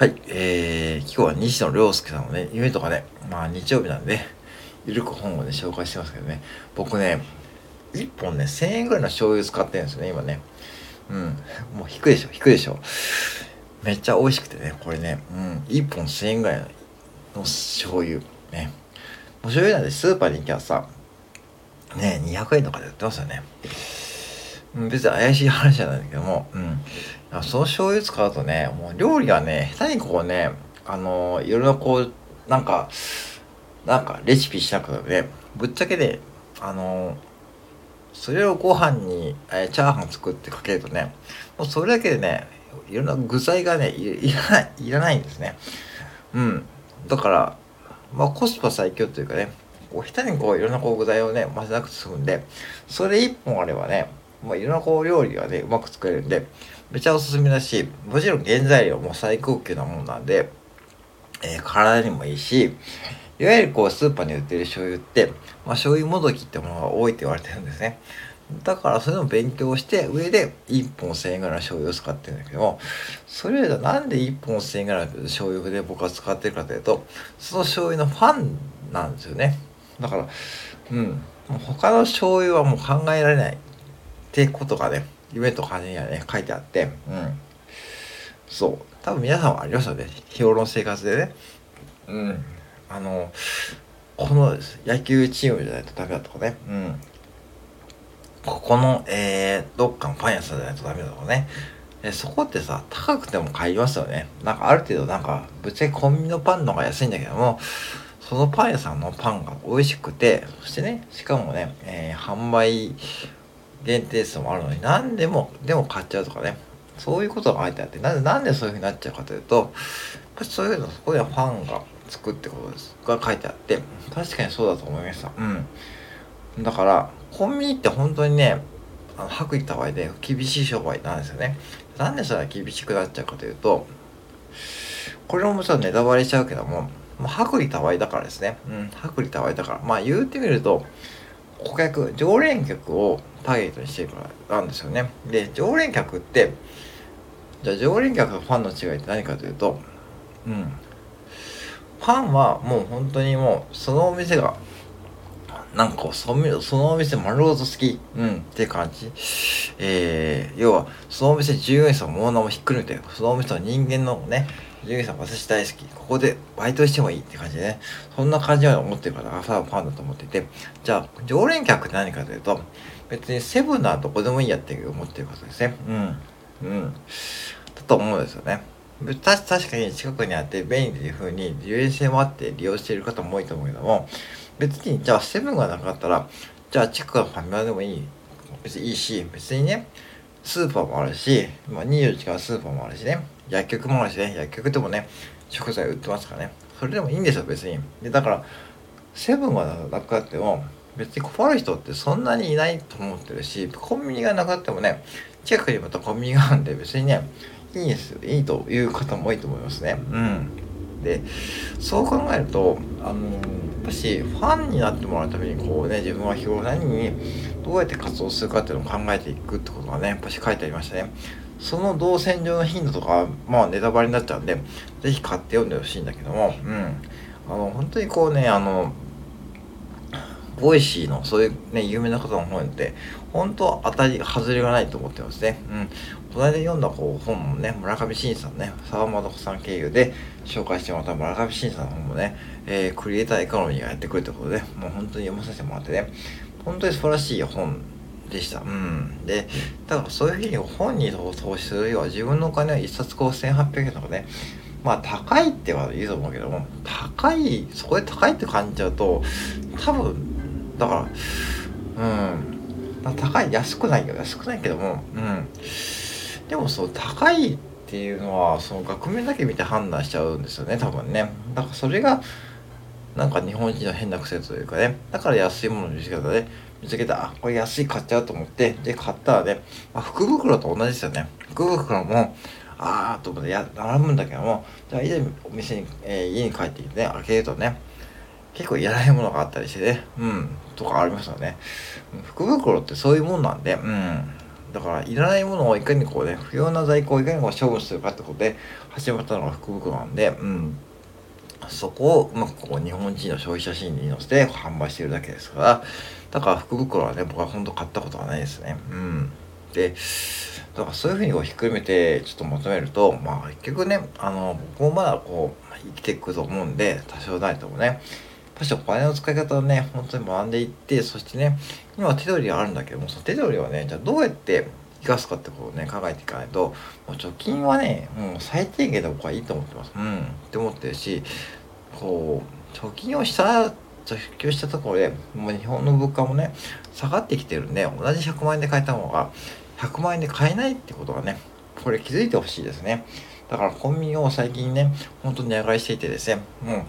はい、えー、今日は西野亮介さんのね、夢とかね、まあ日曜日なんで、ゆるく本をね、紹介してますけどね、僕ね、1本ね、1000円ぐらいの醤油使ってるんですよね、今ね。うん、もう引くでしょ、引くでしょ。めっちゃ美味しくてね、これね、うん、1本1000円ぐらいの醤油。ね。もう醤油なんでスーパーに行きゃさ、ね、200円とかで売ってますよね。別に怪しい話じゃないんだけども、うん。その醤油使うとね、もう料理がね、下手にこうね、あのー、いろいろこう、なんか、なんかレシピしなくてね、ぶっちゃけで、あのー、それをご飯に、えー、チャーハン作ってかけるとね、もうそれだけでね、いろんな具材がね、いらない、いらないんですね。うん。だから、まあコスパ最強というかね、こう下手にこういろんなこう具材をね、混ぜなくて済むんで、それ一本あればね、まあ、いろんなこう料理がね、うまく作れるんで、めちゃおすすめだし、もちろん原材料も最高級なもんなんで、えー、体にもいいし、いわゆるこうスーパーに売ってる醤油って、まあ、醤油もどきってものが多いって言われてるんですね。だからそれの勉強して上で1本1000円ぐらいの醤油を使ってるんだけどもそれよりなんで1本1000円ぐらいの醤油で僕は使ってるかというとその醤油のファンなんですよね。だからうん。他の醤油はもう考えられない。ってことがね夢と金にはね、書いてあって、うん。そう。多分皆さんはありますよね。日頃の生活でね。うん。あの、この野球チームじゃないとダメだとかね。うん。ここの、えー、どっかのパン屋さんじゃないとダメだとかね。えそこってさ、高くても買いますよね。なんかある程度なんか、ぶっちゃけコンビニのパンの方が安いんだけども、そのパン屋さんのパンが美味しくて、そしてね、しかもね、えー、販売限定数もあるのに何でもでも買っちゃうとかね。そういうことが書いてあってなんでなんでそういうふうになっちゃうかというとやっぱそういうのそこではファンがつくってことです。が書いてあって確かにそうだと思いました。うん。だからコンビニって本当にねあの薄利多売で厳しい商売なんですよね。なんでそれは厳しくなっちゃうかというとこれももちろんネタバレしちゃうけども、まあ、薄利多売だからですね。うん薄利多売だから。まあ言うてみると顧客常連客をターゲットにしてるからなんですよね。で常連客ってじゃあ常連客とファンの違いって何かというとうん。ファンはもう本当にもうそのお店がなんかこうそのお店丸ごと好き、うん、って感じ。えー、要は、そのお店従業員さんもオーナーもひっくるめて、そのお店の人間のね、従業員さん私大好き。ここでバイトしてもいいって感じでね。そんな感じで思ってる方がファンだと思っていて。じゃあ、常連客って何かというと、別にセブンならどこでもいいやって思ってることですね。うん。うん。だと思うんですよね。確かに近くにあって便利というふうに利便性もあって利用している方も多いと思うけども、別にじゃあセブンがなかったら、じゃあ近くのファミマでもいい。別にいいし、別にね、スーパーもあるし、まあ、24時間スーパーもあるしね、薬局もあるしね、薬局でもね、食材売ってますからね。それでもいいんですよ、別に。で、だから、セブンがなくなっても、別に困る人ってそんなにいないと思ってるし、コンビニがなくなってもね、近くにまたコンビニがあるんで、別にね、いいですよ。いいという方も多いと思いますね。うん。で、そう考えると、あの、やっぱし、ファンになってもらうために、こうね、自分は日頃何に、どうやって活動するかっていうのを考えていくってことがね、やっぱし書いてありましたね。その動線上の頻度とかまあネタバレになっちゃうんで、ぜひ買って読んでほしいんだけども、うん。あの、本当にこうね、あの、 Voicy のそういうね、有名な方の本って、本当当たり、外れがないと思ってますね。うん。この間読んだこう本もね、村上信さんね、沢本さん経由で紹介してもらった村上信さんの本もね、えー、クリエイターエコノミーがやってくるってことで、もう本当に読ませてもらってね、本当に素晴らしい本でした。うん。で、だからそういうふうに本に投資するよりは自分のお金は1冊こう1800円とかね、まあ高いっては言うと思うけども、高い、そこで高いって感じちゃうと、多分、だから、うん、高い、安くないけど、安くないけども、うん。でもそう、高いっていうのは、その額面だけ見て判断しちゃうんですよね、多分ね。だからそれが、なんか日本人の変な癖というかね、だから安いものの見つけ方で、見つけた、あ、これ安い買っちゃうと思って、で、買ったらね、まあ、福袋と同じですよね。福袋も、あーと思ってや、並ぶんだけども、じゃあ、以前お店に、えー、家に帰ってきてね、開けるとね、結構いらないものがあったりしてね、うん、とかありますよね。福袋ってそういうもんなんで、うん。だからいらないものをいかにこうね不要な在庫をいかにこう処分するかってことで始まったのが福袋なんで。うん。そこをうまくこう日本人の消費者心理に乗せて販売してるだけですから。だから福袋はね僕は本当買ったことはないですね。うん。でだからそういうふうにこうひっくるめてちょっとまとめるとまあ結局ねあの僕もまだこう生きていくと思うんで多少ないともね多少お金の使い方をね本当に学んでいってそしてね今は手取りがあるんだけどもその手取りをねじゃあどうやって生かすかってことをね考えていかないともう貯金はねもう最低限で僕はいいと思ってます。うん。って思ってるしこう貯金をした貯金したところでもう日本の物価もね下がってきてるんで同じ100万円で買えた方が100万円で買えないってことがねこれ気づいてほしいですね。だからコンビニを最近ね本当に値上がりしていてですねもう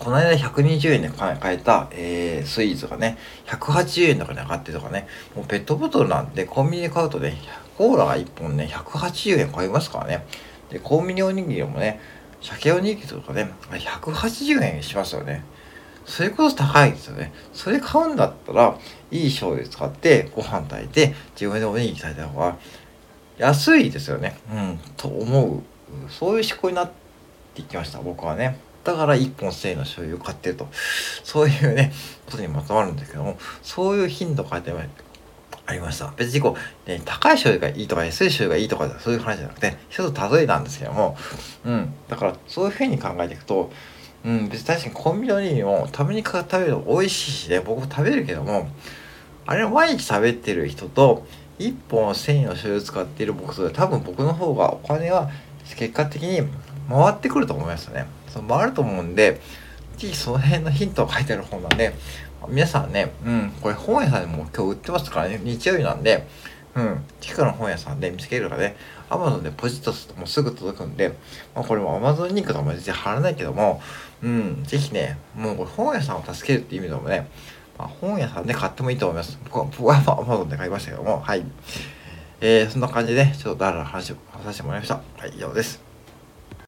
この間120円で買えた、えー、スイーツがね、180円とかに上がってとかね、もうペットボトルなんでコンビニで買うとね、コーラが1本ね、180円買いますからね。で、コンビニおにぎりもね、鮭おにぎりとかね、180円しますよね。それこそ高いですよね。それ買うんだったら、いい醤油使ってご飯炊いて、自分でおにぎり炊いた方が安いですよね。うん、と思う。そういう思考になっていきました、僕はね。だから1本1000円の醤油を買ってると。そういうね、ことにまとまるんですけども、そういう頻度がありました。別にこう、ね、高い醤油がいいとか安い醤油がいいとかそういう話じゃなくて、一つ例えなんですけども、うん。だからそういうふうに考えていくと、うん、別に確かにコンビニにもたまに食べるの美味しいしね、僕も食べるけども、あれを毎日食べてる人と、1本1000円の醤油使っている僕と多分僕の方がお金は結果的に回ってくると思いますよね。その回ると思うんで、ぜひその辺のヒントが書いてある本なんで、皆さんね、うん、これ本屋さんでも今日売ってますからね、日曜日なんで、うん、近くの本屋さんで見つけるからね、アマゾンでポジッとするともうすぐ届くんで、まあ、これもアマゾンリンクとかも全然貼らないけども、うん、ぜひね、もうこれ本屋さんを助けるっていう意味でもね、まあ、本屋さんで買ってもいいと思います。僕はアマゾンで買いましたけども、はい。えー、そんな感じで、ちょっとだらだら話をさせてもらいました。はい、以上です。